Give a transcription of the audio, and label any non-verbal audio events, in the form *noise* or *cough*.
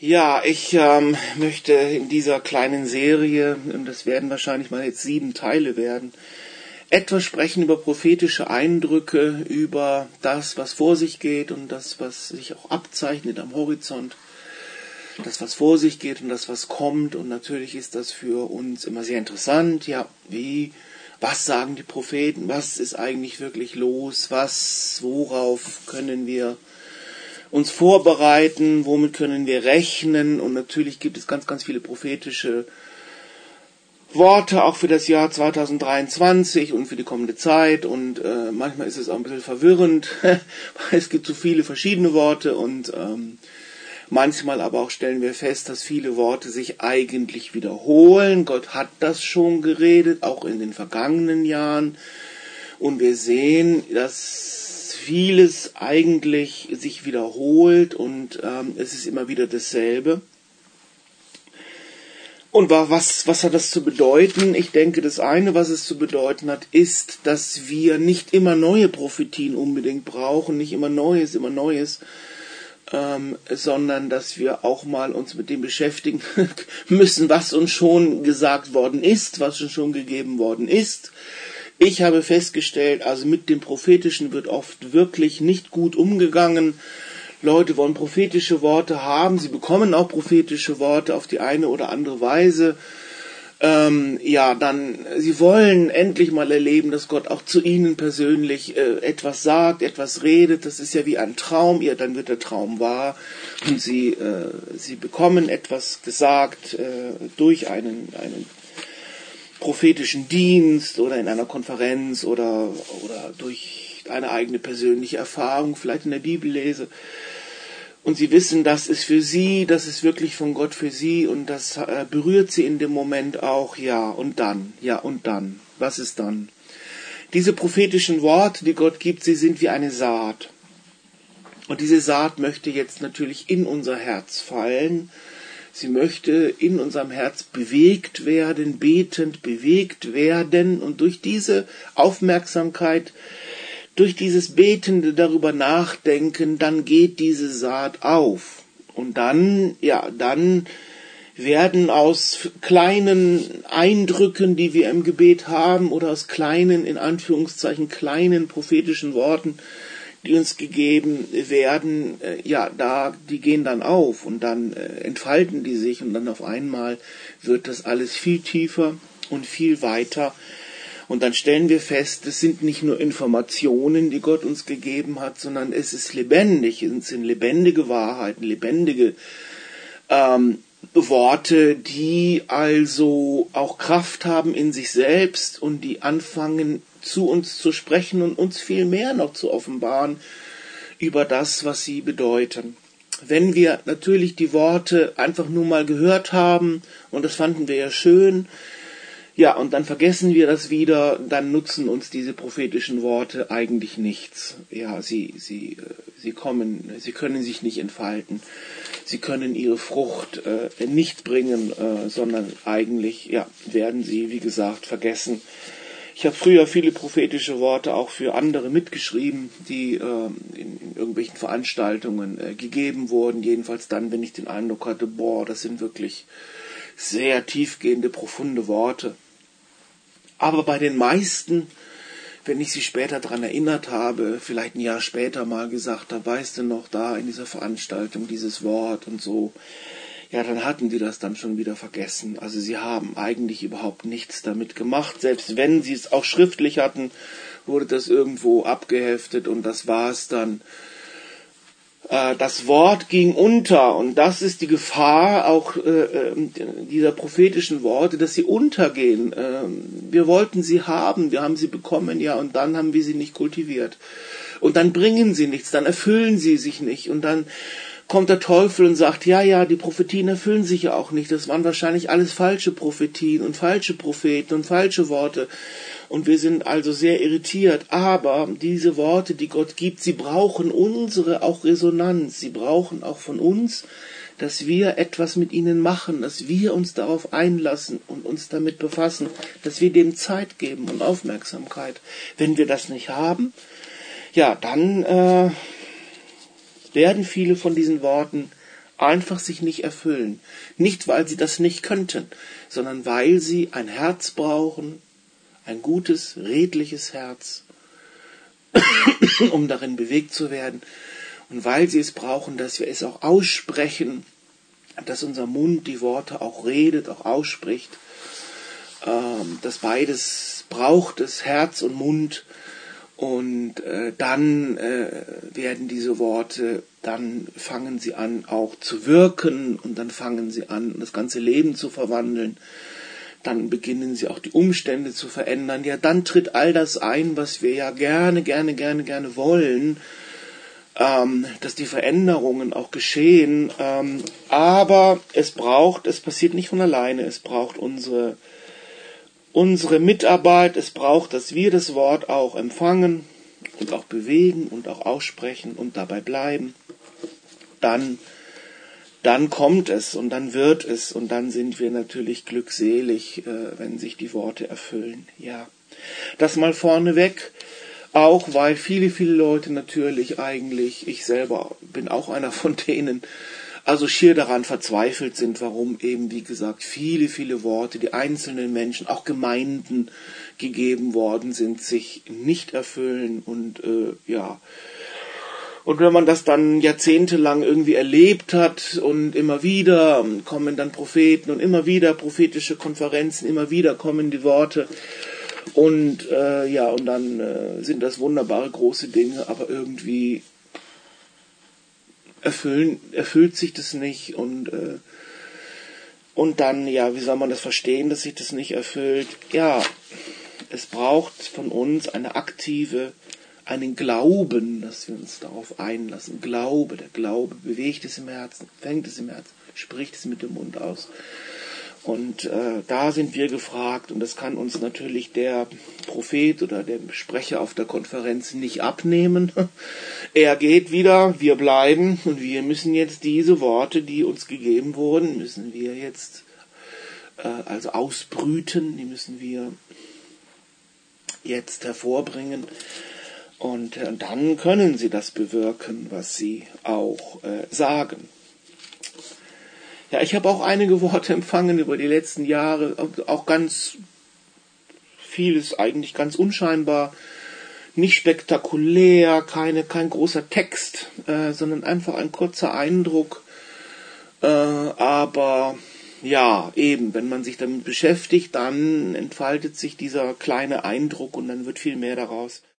Ja, ich ähm, möchte in dieser kleinen Serie, und das werden wahrscheinlich mal jetzt sieben Teile werden, etwas sprechen über prophetische Eindrücke, über das, was vor sich geht und das, was sich auch abzeichnet am Horizont, das, was vor sich geht und das, was kommt. Und natürlich ist das für uns immer sehr interessant. Ja, wie, was sagen die Propheten? Was ist eigentlich wirklich los? Was, worauf können wir uns vorbereiten, womit können wir rechnen. Und natürlich gibt es ganz, ganz viele prophetische Worte auch für das Jahr 2023 und für die kommende Zeit. Und äh, manchmal ist es auch ein bisschen verwirrend, *laughs* weil es gibt so viele verschiedene Worte. Und ähm, manchmal aber auch stellen wir fest, dass viele Worte sich eigentlich wiederholen. Gott hat das schon geredet, auch in den vergangenen Jahren. Und wir sehen, dass vieles eigentlich sich wiederholt und ähm, es ist immer wieder dasselbe. Und was, was hat das zu bedeuten? Ich denke, das eine, was es zu bedeuten hat, ist, dass wir nicht immer neue Prophetien unbedingt brauchen, nicht immer Neues, immer Neues, ähm, sondern dass wir auch mal uns mit dem beschäftigen *laughs* müssen, was uns schon gesagt worden ist, was uns schon gegeben worden ist ich habe festgestellt, also mit dem Prophetischen wird oft wirklich nicht gut umgegangen. Leute wollen prophetische Worte haben, sie bekommen auch prophetische Worte auf die eine oder andere Weise. Ähm, ja, dann, sie wollen endlich mal erleben, dass Gott auch zu ihnen persönlich äh, etwas sagt, etwas redet. Das ist ja wie ein Traum. Ja, dann wird der Traum wahr und sie, äh, sie bekommen etwas gesagt äh, durch einen, einen prophetischen Dienst oder in einer Konferenz oder, oder durch eine eigene persönliche Erfahrung, vielleicht in der Bibel lese. Und sie wissen, das ist für sie, das ist wirklich von Gott für sie und das äh, berührt sie in dem Moment auch, ja, und dann, ja, und dann. Was ist dann? Diese prophetischen Worte, die Gott gibt, sie sind wie eine Saat. Und diese Saat möchte jetzt natürlich in unser Herz fallen Sie möchte in unserem Herz bewegt werden, betend bewegt werden und durch diese Aufmerksamkeit, durch dieses betende darüber nachdenken, dann geht diese Saat auf. Und dann, ja, dann werden aus kleinen Eindrücken, die wir im Gebet haben, oder aus kleinen, in Anführungszeichen, kleinen prophetischen Worten, die uns gegeben werden, äh, ja, da, die gehen dann auf und dann äh, entfalten die sich und dann auf einmal wird das alles viel tiefer und viel weiter. Und dann stellen wir fest, es sind nicht nur Informationen, die Gott uns gegeben hat, sondern es ist lebendig, es sind lebendige Wahrheiten, lebendige ähm, Worte, die also auch Kraft haben in sich selbst und die anfangen zu uns zu sprechen und uns viel mehr noch zu offenbaren über das, was sie bedeuten. Wenn wir natürlich die Worte einfach nur mal gehört haben und das fanden wir ja schön, ja, und dann vergessen wir das wieder, dann nutzen uns diese prophetischen Worte eigentlich nichts. Ja, sie, sie, äh, sie kommen, sie können sich nicht entfalten. Sie können ihre Frucht äh, nicht bringen, äh, sondern eigentlich, ja, werden sie, wie gesagt, vergessen. Ich habe früher viele prophetische Worte auch für andere mitgeschrieben, die äh, in, in, irgendwelchen Veranstaltungen äh, gegeben wurden. Jedenfalls dann, wenn ich den Eindruck hatte, boah, das sind wirklich sehr tiefgehende, profunde Worte. Aber bei den meisten, wenn ich sie später daran erinnert habe, vielleicht ein Jahr später mal gesagt habe, weißt du noch da in dieser Veranstaltung dieses Wort und so, ja, dann hatten die das dann schon wieder vergessen. Also sie haben eigentlich überhaupt nichts damit gemacht. Selbst wenn sie es auch schriftlich hatten, wurde das irgendwo abgeheftet und das war es dann. Äh, das Wort ging unter und das ist die Gefahr auch äh, äh, dieser prophetischen Worte, dass sie untergehen. Ähm, wir wollten sie haben, wir haben sie bekommen, ja, und dann haben wir sie nicht kultiviert. Und dann bringen sie nichts, dann erfüllen sie sich nicht und dann kommt der Teufel und sagt, ja, ja, die Prophetien erfüllen sich ja auch nicht. Das waren wahrscheinlich alles falsche Prophetien und falsche Propheten und falsche Worte. Und wir sind also sehr irritiert. Aber diese Worte, die Gott gibt, sie brauchen unsere auch Resonanz. Sie brauchen auch von uns, dass wir etwas mit ihnen machen, dass wir uns darauf einlassen und uns damit befassen, dass wir dem Zeit geben und Aufmerksamkeit. Wenn wir das nicht haben, ja, dann äh, werden viele von diesen Worten einfach sich nicht erfüllen. Nicht, weil sie das nicht könnten, sondern weil sie ein Herz brauchen, ein gutes, redliches Herz, um darin bewegt zu werden. Und weil sie es brauchen, dass wir es auch aussprechen, dass unser Mund die Worte auch redet, auch ausspricht. Ähm, dass beides braucht es, Herz und Mund. Und äh, dann äh, werden diese Worte, dann fangen sie an auch zu wirken und dann fangen sie an, das ganze Leben zu verwandeln. Dann beginnen sie auch die Umstände zu verändern. Ja, dann tritt all das ein, was wir ja gerne, gerne, gerne, gerne wollen, ähm, dass die Veränderungen auch geschehen. Ähm, aber es braucht, es passiert nicht von alleine, es braucht unsere unsere Mitarbeit, es braucht, dass wir das Wort auch empfangen und auch bewegen und auch aussprechen und dabei bleiben, dann, dann kommt es und dann wird es und dann sind wir natürlich glückselig, äh, wenn sich die Worte erfüllen. Ja, das mal vorneweg. Auch weil viele, viele Leute natürlich eigentlich, ich selber bin auch einer von denen, also schier daran verzweifelt sind, warum eben, wie gesagt, viele, viele Worte, die einzelnen Menschen, auch Gemeinden gegeben worden sind, sich nicht erfüllen und äh, ja. Und wenn man das dann jahrzehntelang irgendwie erlebt hat und immer wieder kommen dann Propheten und immer wieder prophetische Konferenzen, immer wieder kommen die Worte und äh, ja, und dann äh, sind das wunderbare große Dinge, aber irgendwie erfüllen, erfüllt sich das nicht und äh, und dann, ja, wie soll man das verstehen, dass sich das nicht erfüllt? Ja, es braucht von uns eine aktive, einen Glauben, dass wir uns darauf einlassen. Glaube, der Glaube bewegt es im Herzen, fängt es im Herzen, spricht es mit dem Mund aus. Und äh, da sind wir gefragt und das kann uns natürlich der Prophet oder der Sprecher auf der Konferenz nicht abnehmen. *laughs* Er geht wieder, wir bleiben und wir müssen jetzt diese Worte, die uns gegeben wurden, müssen wir jetzt äh, also ausbrüten, die müssen wir jetzt hervorbringen. Und äh, dann können sie das bewirken, was sie auch äh, sagen. Ja, ich habe auch einige Worte empfangen über die letzten Jahre, auch ganz vieles eigentlich ganz unscheinbar, nicht spektakulär, keine, kein großer Text, äh, sondern einfach ein kurzer Eindruck. Äh, aber ja, eben, wenn man sich damit beschäftigt, dann entfaltet sich dieser kleine Eindruck und dann wird viel mehr daraus.